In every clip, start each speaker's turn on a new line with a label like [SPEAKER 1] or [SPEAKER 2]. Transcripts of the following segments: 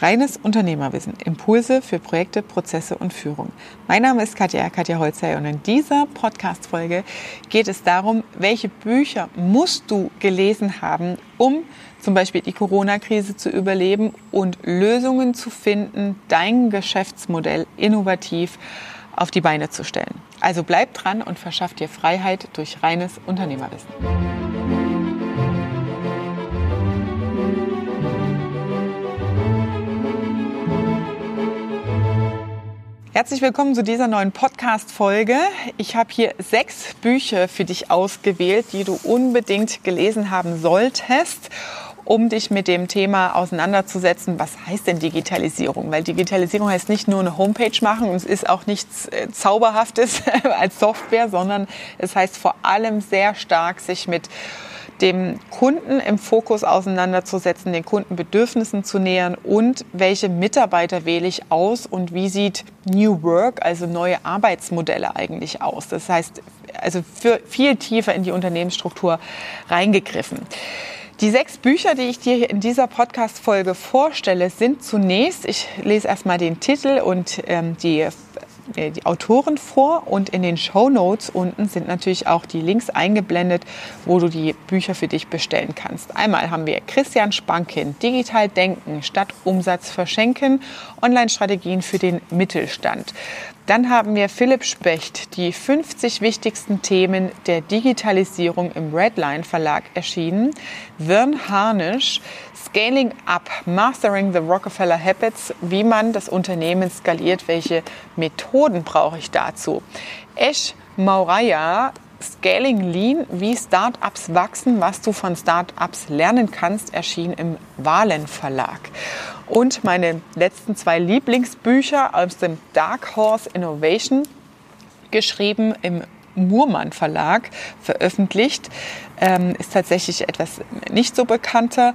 [SPEAKER 1] Reines Unternehmerwissen. Impulse für Projekte, Prozesse und Führung. Mein Name ist Katja, Katja Holzei und in dieser Podcast-Folge geht es darum, welche Bücher musst du gelesen haben, um zum Beispiel die Corona-Krise zu überleben und Lösungen zu finden, dein Geschäftsmodell innovativ auf die Beine zu stellen. Also bleib dran und verschaff dir Freiheit durch reines Unternehmerwissen. Herzlich willkommen zu dieser neuen Podcast-Folge. Ich habe hier sechs Bücher für dich ausgewählt, die du unbedingt gelesen haben solltest um dich mit dem Thema auseinanderzusetzen, was heißt denn Digitalisierung? Weil Digitalisierung heißt nicht nur eine Homepage machen und es ist auch nichts äh, Zauberhaftes als Software, sondern es heißt vor allem sehr stark, sich mit dem Kunden im Fokus auseinanderzusetzen, den Kundenbedürfnissen zu nähern und welche Mitarbeiter wähle ich aus und wie sieht New Work, also neue Arbeitsmodelle eigentlich aus. Das heißt, also viel tiefer in die Unternehmensstruktur reingegriffen. Die sechs Bücher, die ich dir in dieser Podcast-Folge vorstelle, sind zunächst, ich lese erstmal den Titel und ähm, die die Autoren vor und in den Show Notes unten sind natürlich auch die Links eingeblendet, wo du die Bücher für dich bestellen kannst. Einmal haben wir Christian Spankin, Digital Denken statt Umsatz verschenken, Online-Strategien für den Mittelstand. Dann haben wir Philipp Specht, die 50 wichtigsten Themen der Digitalisierung im Redline Verlag erschienen. Wern Harnisch, Scaling Up, Mastering the Rockefeller Habits, wie man das Unternehmen skaliert, welche Methoden brauche ich dazu. Esch Mauraya, Scaling Lean, wie Startups wachsen, was du von Startups lernen kannst, erschien im Wahlen Verlag. Und meine letzten zwei Lieblingsbücher aus dem Dark Horse Innovation, geschrieben im Murmann Verlag, veröffentlicht, ähm, ist tatsächlich etwas nicht so bekannter.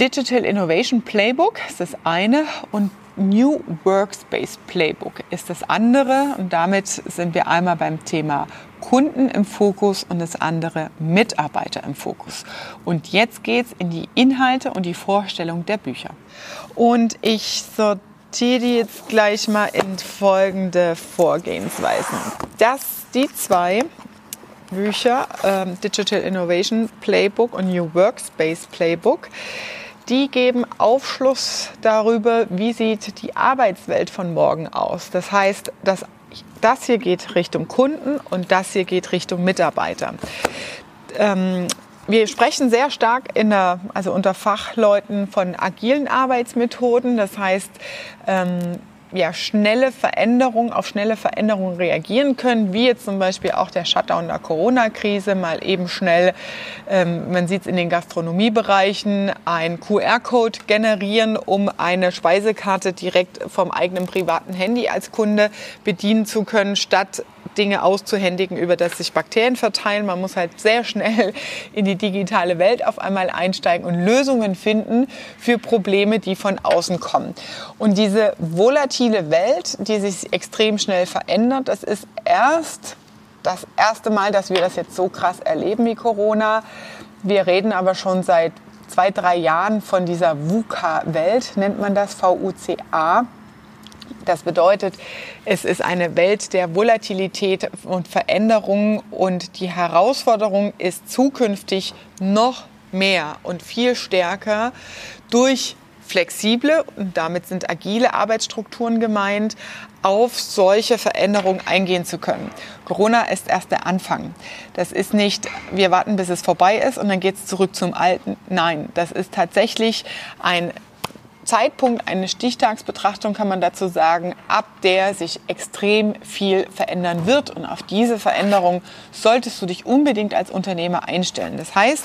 [SPEAKER 1] Digital Innovation Playbook ist das eine und New Workspace Playbook ist das andere. Und damit sind wir einmal beim Thema Kunden im Fokus und das andere Mitarbeiter im Fokus. Und jetzt geht es in die Inhalte und die Vorstellung der Bücher. Und ich sortiere die jetzt gleich mal in folgende Vorgehensweisen. Das, die zwei Bücher, ähm, Digital Innovation Playbook und New Workspace Playbook, die geben Aufschluss darüber, wie sieht die Arbeitswelt von morgen aus. Das heißt, das, das hier geht Richtung Kunden und das hier geht Richtung Mitarbeiter. Ähm, wir sprechen sehr stark in der, also unter Fachleuten von agilen Arbeitsmethoden. Das heißt, ähm, ja, schnelle Veränderungen, auf schnelle Veränderungen reagieren können, wie jetzt zum Beispiel auch der Shutdown der Corona-Krise, mal eben schnell, ähm, man sieht es in den Gastronomiebereichen, ein QR-Code generieren, um eine Speisekarte direkt vom eigenen privaten Handy als Kunde bedienen zu können, statt Dinge auszuhändigen, über das sich Bakterien verteilen. Man muss halt sehr schnell in die digitale Welt auf einmal einsteigen und Lösungen finden für Probleme, die von außen kommen. Und diese volatile Welt, die sich extrem schnell verändert, das ist erst das erste Mal, dass wir das jetzt so krass erleben wie Corona. Wir reden aber schon seit zwei, drei Jahren von dieser VUCA-Welt, nennt man das, V-U-C-A. Das bedeutet, es ist eine Welt der Volatilität und Veränderung und die Herausforderung ist zukünftig noch mehr und viel stärker durch flexible und damit sind agile Arbeitsstrukturen gemeint, auf solche Veränderungen eingehen zu können. Corona ist erst der Anfang. Das ist nicht, wir warten, bis es vorbei ist und dann geht es zurück zum Alten. Nein, das ist tatsächlich ein Zeitpunkt, eine Stichtagsbetrachtung kann man dazu sagen, ab der sich extrem viel verändern wird. Und auf diese Veränderung solltest du dich unbedingt als Unternehmer einstellen. Das heißt,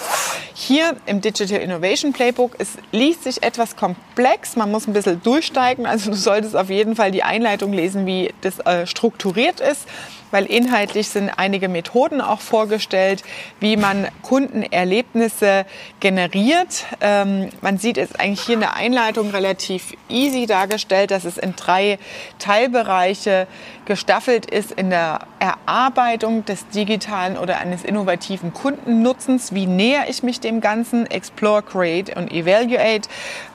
[SPEAKER 1] hier im Digital Innovation Playbook, es liest sich etwas komplex, man muss ein bisschen durchsteigen. Also du solltest auf jeden Fall die Einleitung lesen, wie das äh, strukturiert ist weil inhaltlich sind einige Methoden auch vorgestellt, wie man Kundenerlebnisse generiert. Ähm, man sieht es eigentlich hier in der Einleitung relativ easy dargestellt, dass es in drei Teilbereiche gestaffelt ist in der Erarbeitung des digitalen oder eines innovativen Kundennutzens. Wie näher ich mich dem Ganzen? Explore, Create und Evaluate.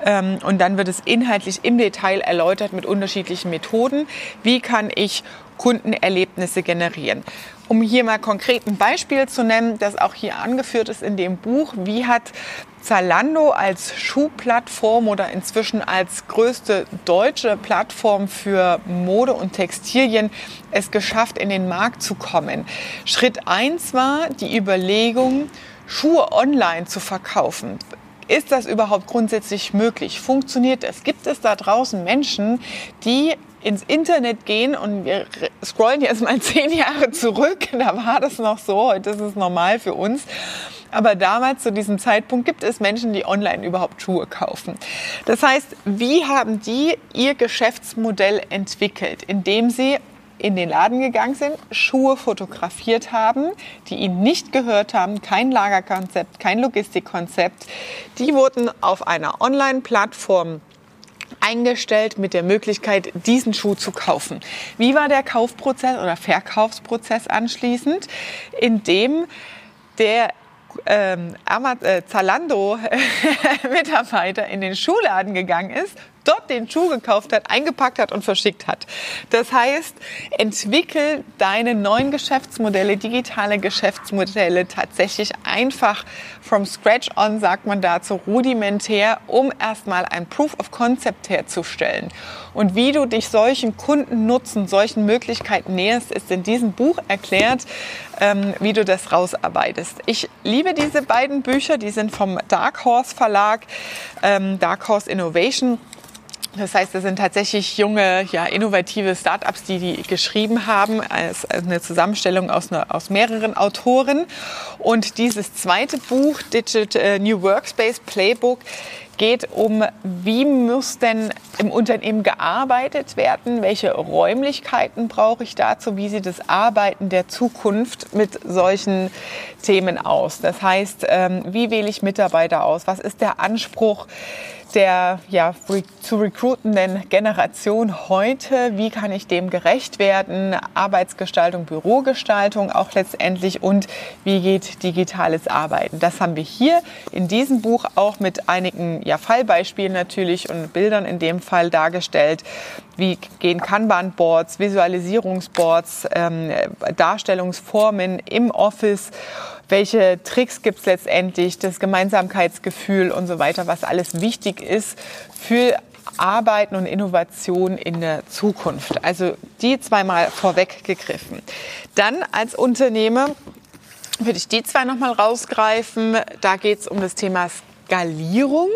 [SPEAKER 1] Ähm, und und dann wird es inhaltlich im Detail erläutert mit unterschiedlichen Methoden. Wie kann ich Kundenerlebnisse generieren? Um hier mal konkret ein Beispiel zu nennen, das auch hier angeführt ist in dem Buch, wie hat Zalando als Schuhplattform oder inzwischen als größte deutsche Plattform für Mode und Textilien es geschafft, in den Markt zu kommen. Schritt eins war die Überlegung, Schuhe online zu verkaufen. Ist das überhaupt grundsätzlich möglich? Funktioniert es? Gibt es da draußen Menschen, die ins Internet gehen und wir scrollen jetzt mal zehn Jahre zurück, da war das noch so, heute ist es normal für uns. Aber damals, zu diesem Zeitpunkt, gibt es Menschen, die online überhaupt Schuhe kaufen. Das heißt, wie haben die ihr Geschäftsmodell entwickelt? Indem sie in den Laden gegangen sind, Schuhe fotografiert haben, die ihnen nicht gehört haben, kein Lagerkonzept, kein Logistikkonzept. Die wurden auf einer Online-Plattform eingestellt mit der Möglichkeit, diesen Schuh zu kaufen. Wie war der Kaufprozess oder Verkaufsprozess anschließend? Indem der ähm, äh, Zalando-Mitarbeiter in den Schuhladen gegangen ist, dort den Schuh gekauft hat, eingepackt hat und verschickt hat. Das heißt, entwickel deine neuen Geschäftsmodelle, digitale Geschäftsmodelle tatsächlich einfach from scratch on, sagt man dazu, rudimentär, um erstmal ein Proof of Concept herzustellen. Und wie du dich solchen Kundennutzen, solchen Möglichkeiten näherst, ist in diesem Buch erklärt, ähm, wie du das rausarbeitest. Ich liebe diese beiden Bücher, die sind vom Dark Horse Verlag, ähm, Dark Horse Innovation. Das heißt, das sind tatsächlich junge, ja, innovative Startups, die die geschrieben haben, als eine Zusammenstellung aus, eine, aus mehreren Autoren. Und dieses zweite Buch, Digital äh, New Workspace Playbook, geht um, wie muss denn im Unternehmen gearbeitet werden, welche Räumlichkeiten brauche ich dazu, wie sieht das Arbeiten der Zukunft mit solchen Themen aus. Das heißt, ähm, wie wähle ich Mitarbeiter aus, was ist der Anspruch, der ja, zu recruitenden Generation heute, wie kann ich dem gerecht werden, Arbeitsgestaltung, Bürogestaltung auch letztendlich und wie geht digitales Arbeiten. Das haben wir hier in diesem Buch auch mit einigen ja, Fallbeispielen natürlich und Bildern in dem Fall dargestellt. Wie gehen Kanban-Boards, Visualisierungsboards, ähm, Darstellungsformen im Office welche Tricks gibt es letztendlich, das Gemeinsamkeitsgefühl und so weiter, was alles wichtig ist für Arbeiten und Innovation in der Zukunft. Also die zweimal vorweggegriffen. Dann als Unternehmer würde ich die zwei nochmal rausgreifen. Da geht es um das Thema Skalierung.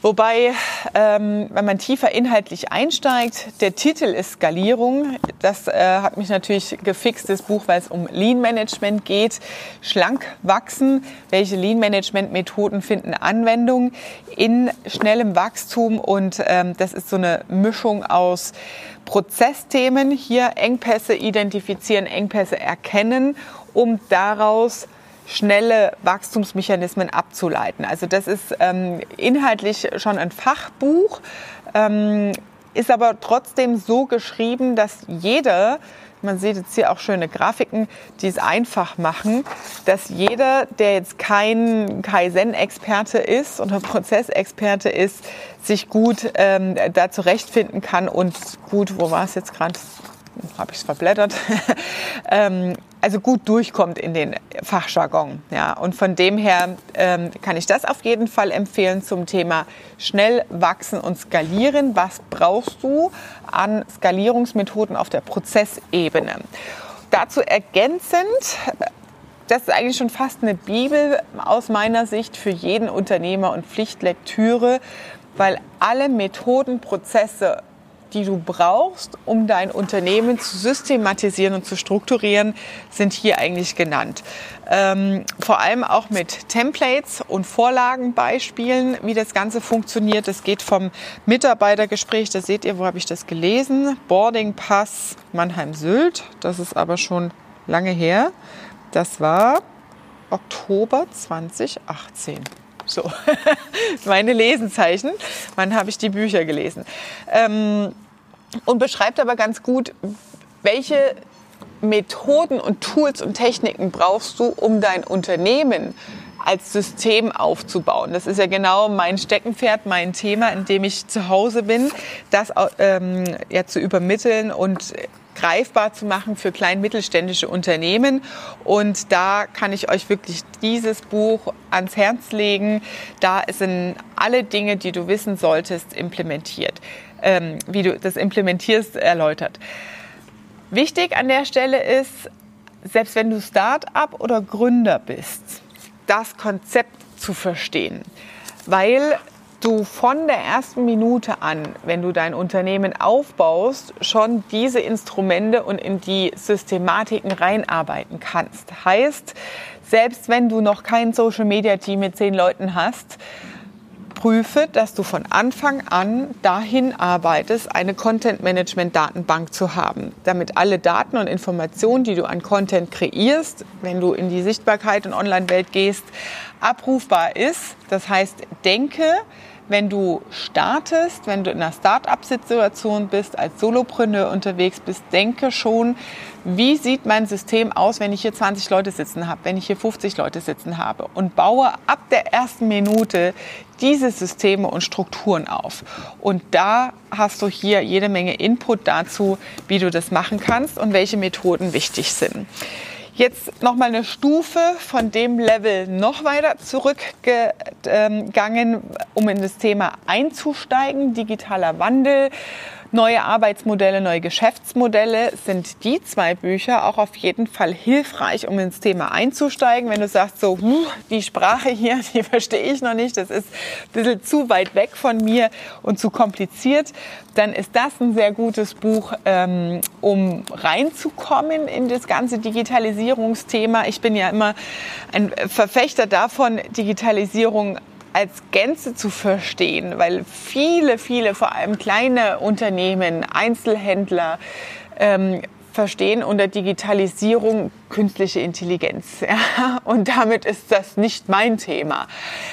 [SPEAKER 1] Wobei, ähm, wenn man tiefer inhaltlich einsteigt, der Titel ist Skalierung. Das äh, hat mich natürlich gefixt, das Buch, weil es um Lean Management geht. Schlank wachsen. Welche Lean Management Methoden finden Anwendung in schnellem Wachstum? Und ähm, das ist so eine Mischung aus Prozessthemen. Hier Engpässe identifizieren, Engpässe erkennen, um daraus schnelle Wachstumsmechanismen abzuleiten. Also das ist ähm, inhaltlich schon ein Fachbuch, ähm, ist aber trotzdem so geschrieben, dass jeder, man sieht jetzt hier auch schöne Grafiken, die es einfach machen, dass jeder, der jetzt kein Kaizen-Experte ist oder Prozessexperte ist, sich gut ähm, da zurechtfinden kann und gut, wo war es jetzt gerade? habe ich es verblättert, ähm, also gut durchkommt in den Fachjargon. Ja. Und von dem her ähm, kann ich das auf jeden Fall empfehlen zum Thema schnell wachsen und skalieren. Was brauchst du an Skalierungsmethoden auf der Prozessebene? Dazu ergänzend, das ist eigentlich schon fast eine Bibel aus meiner Sicht für jeden Unternehmer und Pflichtlektüre, weil alle Methoden, Prozesse die du brauchst, um dein Unternehmen zu systematisieren und zu strukturieren, sind hier eigentlich genannt. Ähm, vor allem auch mit Templates und Vorlagenbeispielen, wie das Ganze funktioniert. Es geht vom Mitarbeitergespräch, da seht ihr, wo habe ich das gelesen? Boarding Pass Mannheim-Sylt. Das ist aber schon lange her. Das war Oktober 2018. So, meine Lesenzeichen. Wann habe ich die Bücher gelesen? Ähm, und beschreibt aber ganz gut, welche Methoden und Tools und Techniken brauchst du, um dein Unternehmen als System aufzubauen. Das ist ja genau mein Steckenpferd, mein Thema, in dem ich zu Hause bin, das ähm, ja, zu übermitteln und greifbar zu machen für klein mittelständische Unternehmen. Und da kann ich euch wirklich dieses Buch ans Herz legen. Da sind alle Dinge, die du wissen solltest, implementiert. Ähm, wie du das implementierst, erläutert. Wichtig an der Stelle ist, selbst wenn du Start-up oder Gründer bist, das Konzept zu verstehen. Weil du von der ersten Minute an, wenn du dein Unternehmen aufbaust, schon diese Instrumente und in die Systematiken reinarbeiten kannst. Heißt, selbst wenn du noch kein Social Media Team mit zehn Leuten hast, prüfe, dass du von Anfang an dahin arbeitest, eine Content Management Datenbank zu haben, damit alle Daten und Informationen, die du an Content kreierst, wenn du in die Sichtbarkeit und Online-Welt gehst, abrufbar ist. Das heißt, denke, wenn du startest, wenn du in einer Start-up-Situation bist, als Solopreneur unterwegs bist, denke schon, wie sieht mein System aus, wenn ich hier 20 Leute sitzen habe, wenn ich hier 50 Leute sitzen habe und baue ab der ersten Minute diese Systeme und Strukturen auf. Und da hast du hier jede Menge Input dazu, wie du das machen kannst und welche Methoden wichtig sind. Jetzt noch mal eine Stufe von dem Level noch weiter zurückgegangen, um in das Thema einzusteigen, digitaler Wandel Neue Arbeitsmodelle, neue Geschäftsmodelle sind die zwei Bücher auch auf jeden Fall hilfreich, um ins Thema einzusteigen. Wenn du sagst, so, hm, die Sprache hier, die verstehe ich noch nicht, das ist ein bisschen zu weit weg von mir und zu kompliziert, dann ist das ein sehr gutes Buch, ähm, um reinzukommen in das ganze Digitalisierungsthema. Ich bin ja immer ein Verfechter davon, Digitalisierung als Gänze zu verstehen, weil viele, viele, vor allem kleine Unternehmen, Einzelhändler, ähm, verstehen unter Digitalisierung künstliche Intelligenz. Ja? Und damit ist das nicht mein Thema.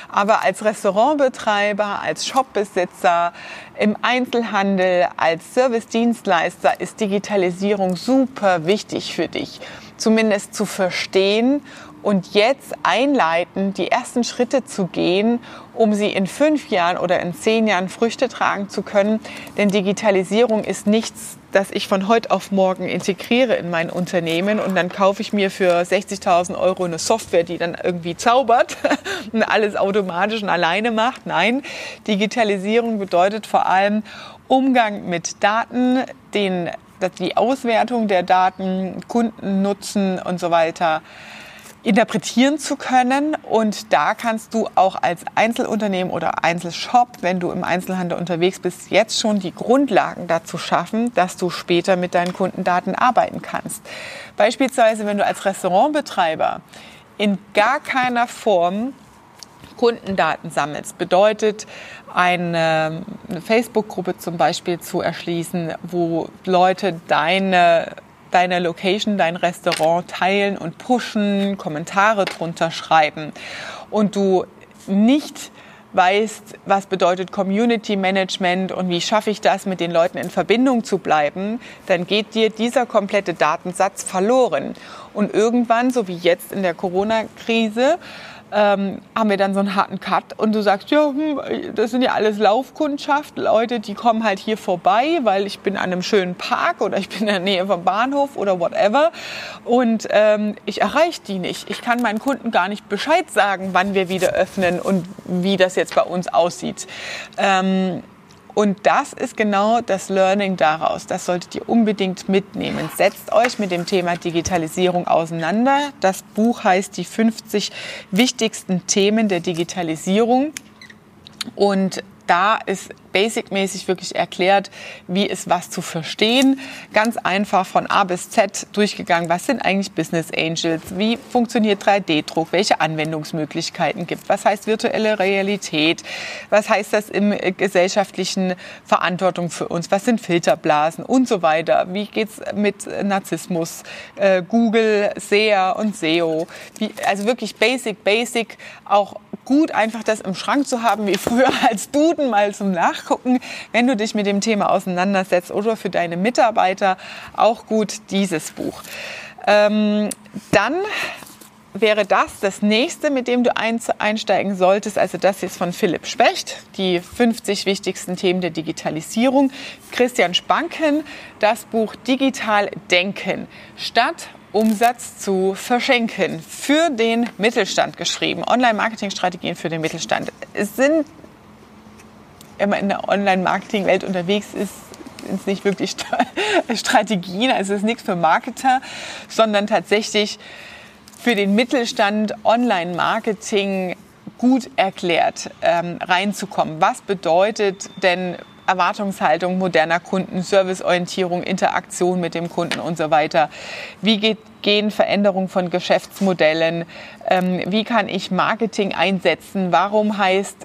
[SPEAKER 1] Aber als Restaurantbetreiber, als Shopbesitzer, im Einzelhandel, als Servicedienstleister ist Digitalisierung super wichtig für dich. Zumindest zu verstehen und jetzt einleiten, die ersten Schritte zu gehen, um sie in fünf Jahren oder in zehn Jahren Früchte tragen zu können. Denn Digitalisierung ist nichts, das ich von heute auf morgen integriere in mein Unternehmen und dann kaufe ich mir für 60.000 Euro eine Software, die dann irgendwie zaubert und alles automatisch und alleine macht. Nein, Digitalisierung bedeutet vor allem Umgang mit Daten, den, die Auswertung der Daten, Kundennutzen und so weiter interpretieren zu können. Und da kannst du auch als Einzelunternehmen oder Einzelshop, wenn du im Einzelhandel unterwegs bist, jetzt schon die Grundlagen dazu schaffen, dass du später mit deinen Kundendaten arbeiten kannst. Beispielsweise, wenn du als Restaurantbetreiber in gar keiner Form Kundendaten sammelst, bedeutet eine, eine Facebook-Gruppe zum Beispiel zu erschließen, wo Leute deine deine Location, dein Restaurant teilen und pushen, Kommentare drunter schreiben und du nicht weißt, was bedeutet Community Management und wie schaffe ich das, mit den Leuten in Verbindung zu bleiben, dann geht dir dieser komplette Datensatz verloren. Und irgendwann, so wie jetzt in der Corona-Krise, ähm, haben wir dann so einen harten Cut und du sagst, ja, hm, das sind ja alles Laufkundschaft, Leute, die kommen halt hier vorbei, weil ich bin an einem schönen Park oder ich bin in der Nähe vom Bahnhof oder whatever und ähm, ich erreiche die nicht. Ich kann meinen Kunden gar nicht Bescheid sagen, wann wir wieder öffnen und wie das jetzt bei uns aussieht. Ähm, und das ist genau das Learning daraus. Das solltet ihr unbedingt mitnehmen. Setzt euch mit dem Thema Digitalisierung auseinander. Das Buch heißt die 50 wichtigsten Themen der Digitalisierung. Und da ist basic-mäßig wirklich erklärt, wie ist was zu verstehen. Ganz einfach von A bis Z durchgegangen. Was sind eigentlich Business Angels? Wie funktioniert 3D-Druck? Welche Anwendungsmöglichkeiten gibt? Was heißt virtuelle Realität? Was heißt das im äh, gesellschaftlichen Verantwortung für uns? Was sind Filterblasen und so weiter? Wie geht's mit Narzissmus? Äh, Google, SEA und SEO. Wie, also wirklich basic, basic. Auch gut einfach das im Schrank zu haben, wie früher als Duden mal zum Nachgucken nachgucken, wenn du dich mit dem Thema auseinandersetzt oder für deine Mitarbeiter auch gut dieses Buch. Ähm, dann wäre das das nächste, mit dem du einsteigen solltest. Also das ist von Philipp Specht, die 50 wichtigsten Themen der Digitalisierung. Christian Spanken, das Buch Digital Denken. Stadt Umsatz zu verschenken. Für den Mittelstand geschrieben. Online-Marketing-Strategien für den Mittelstand. Es sind, wenn man in der Online-Marketing-Welt unterwegs ist, sind es nicht wirklich Strategien, also es ist nichts für Marketer, sondern tatsächlich für den Mittelstand Online-Marketing gut erklärt ähm, reinzukommen. Was bedeutet denn Erwartungshaltung moderner Kunden, Serviceorientierung, Interaktion mit dem Kunden und so weiter. Wie geht, gehen Veränderungen von Geschäftsmodellen? Ähm, wie kann ich Marketing einsetzen? Warum heißt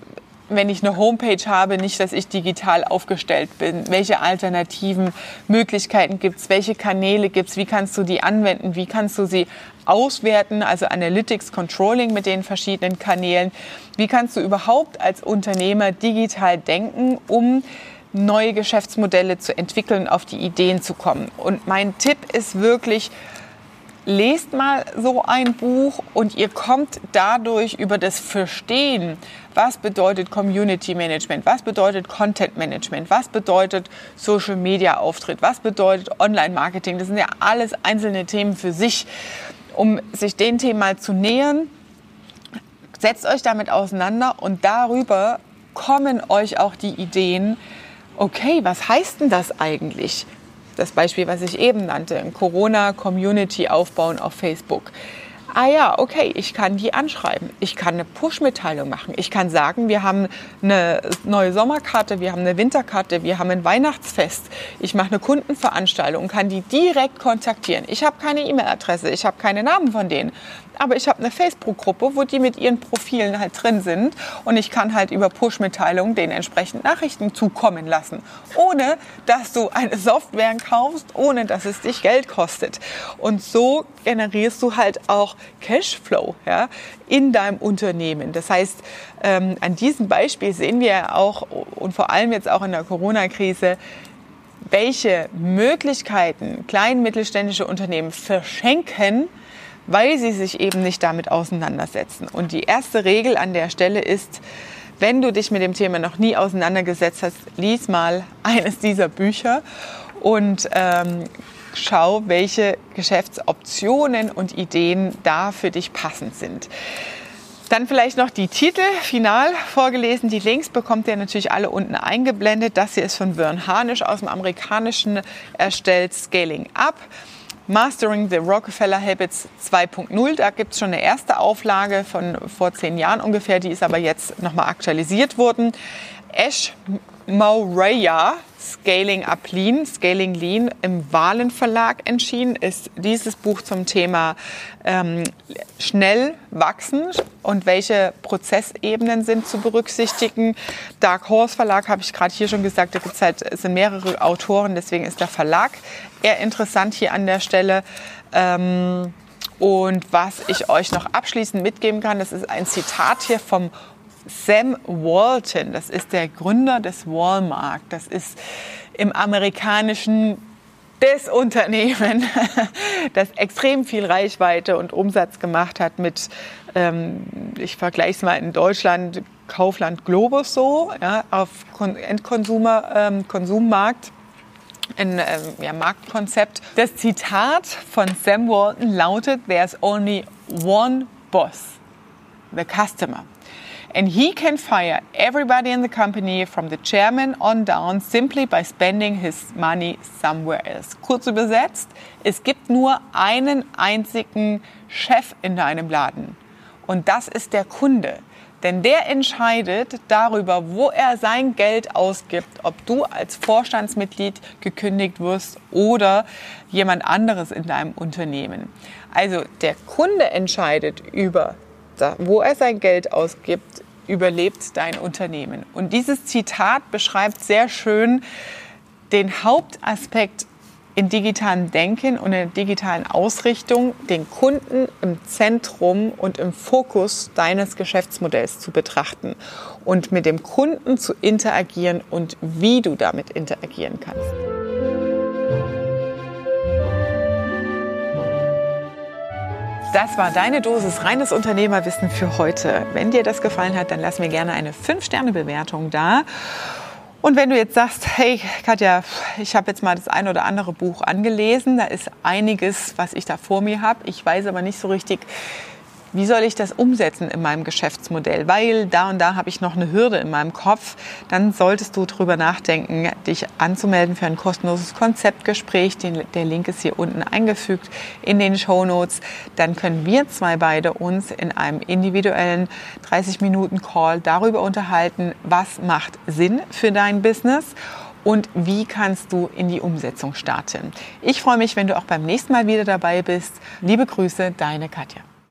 [SPEAKER 1] wenn ich eine Homepage habe, nicht, dass ich digital aufgestellt bin. Welche alternativen Möglichkeiten gibt es? Welche Kanäle gibt es? Wie kannst du die anwenden? Wie kannst du sie auswerten? Also Analytics Controlling mit den verschiedenen Kanälen. Wie kannst du überhaupt als Unternehmer digital denken, um neue Geschäftsmodelle zu entwickeln, auf die Ideen zu kommen? Und mein Tipp ist wirklich, lest mal so ein Buch und ihr kommt dadurch über das Verstehen, was bedeutet Community Management, was bedeutet Content Management, was bedeutet Social Media Auftritt, was bedeutet Online Marketing. Das sind ja alles einzelne Themen für sich. Um sich den Themen mal zu nähern, setzt euch damit auseinander und darüber kommen euch auch die Ideen, okay, was heißt denn das eigentlich? Das Beispiel, was ich eben nannte, Corona-Community aufbauen auf Facebook. Ah ja, okay, ich kann die anschreiben. Ich kann eine Push-Mitteilung machen. Ich kann sagen, wir haben eine neue Sommerkarte, wir haben eine Winterkarte, wir haben ein Weihnachtsfest. Ich mache eine Kundenveranstaltung und kann die direkt kontaktieren. Ich habe keine E-Mail-Adresse, ich habe keine Namen von denen aber ich habe eine Facebook-Gruppe, wo die mit ihren Profilen halt drin sind und ich kann halt über Push-Mitteilungen den entsprechend Nachrichten zukommen lassen, ohne dass du eine Software kaufst, ohne dass es dich Geld kostet. Und so generierst du halt auch Cashflow ja, in deinem Unternehmen. Das heißt, ähm, an diesem Beispiel sehen wir auch und vor allem jetzt auch in der Corona-Krise, welche Möglichkeiten kleinen mittelständische Unternehmen verschenken, weil sie sich eben nicht damit auseinandersetzen. Und die erste Regel an der Stelle ist, wenn du dich mit dem Thema noch nie auseinandergesetzt hast, lies mal eines dieser Bücher und ähm, schau, welche Geschäftsoptionen und Ideen da für dich passend sind. Dann vielleicht noch die Titel final vorgelesen. Die Links bekommt ihr natürlich alle unten eingeblendet. Das hier ist von Vern Harnisch aus dem Amerikanischen erstellt, Scaling Up. Mastering the Rockefeller Habits 2.0. Da gibt es schon eine erste Auflage von vor zehn Jahren ungefähr, die ist aber jetzt nochmal aktualisiert worden. Ash Mauraya, Scaling Up Lean, Scaling Lean im Wahlen Verlag entschieden, ist dieses Buch zum Thema ähm, schnell wachsen und welche Prozessebenen sind zu berücksichtigen. Dark Horse Verlag habe ich gerade hier schon gesagt, da gibt's halt, es sind mehrere Autoren, deswegen ist der Verlag eher interessant hier an der Stelle. Ähm, und was ich euch noch abschließend mitgeben kann, das ist ein Zitat hier vom Sam Walton, das ist der Gründer des Walmart. Das ist im amerikanischen das Unternehmen, das extrem viel Reichweite und Umsatz gemacht hat mit, ähm, ich vergleiche es mal in Deutschland, Kaufland Globus so, ja, auf Endkonsumer, ähm, Konsummarkt ein ähm, ja, Marktkonzept. Das Zitat von Sam Walton lautet, There's only one boss, the customer. And he can fire everybody in the company from the chairman on down simply by spending his money somewhere else. Kurz übersetzt, es gibt nur einen einzigen Chef in deinem Laden. Und das ist der Kunde. Denn der entscheidet darüber, wo er sein Geld ausgibt, ob du als Vorstandsmitglied gekündigt wirst oder jemand anderes in deinem Unternehmen. Also der Kunde entscheidet über wo er sein Geld ausgibt, überlebt dein Unternehmen. Und dieses Zitat beschreibt sehr schön den Hauptaspekt in digitalen Denken und in der digitalen Ausrichtung, den Kunden im Zentrum und im Fokus deines Geschäftsmodells zu betrachten und mit dem Kunden zu interagieren und wie du damit interagieren kannst. Das war deine Dosis reines Unternehmerwissen für heute. Wenn dir das gefallen hat, dann lass mir gerne eine 5-Sterne-Bewertung da. Und wenn du jetzt sagst, hey Katja, ich habe jetzt mal das ein oder andere Buch angelesen, da ist einiges, was ich da vor mir habe, ich weiß aber nicht so richtig, wie soll ich das umsetzen in meinem Geschäftsmodell? Weil da und da habe ich noch eine Hürde in meinem Kopf. Dann solltest du darüber nachdenken, dich anzumelden für ein kostenloses Konzeptgespräch. der Link ist hier unten eingefügt in den Show Notes. Dann können wir zwei beide uns in einem individuellen 30 Minuten Call darüber unterhalten, was macht Sinn für dein Business und wie kannst du in die Umsetzung starten. Ich freue mich, wenn du auch beim nächsten Mal wieder dabei bist. Liebe Grüße, deine Katja.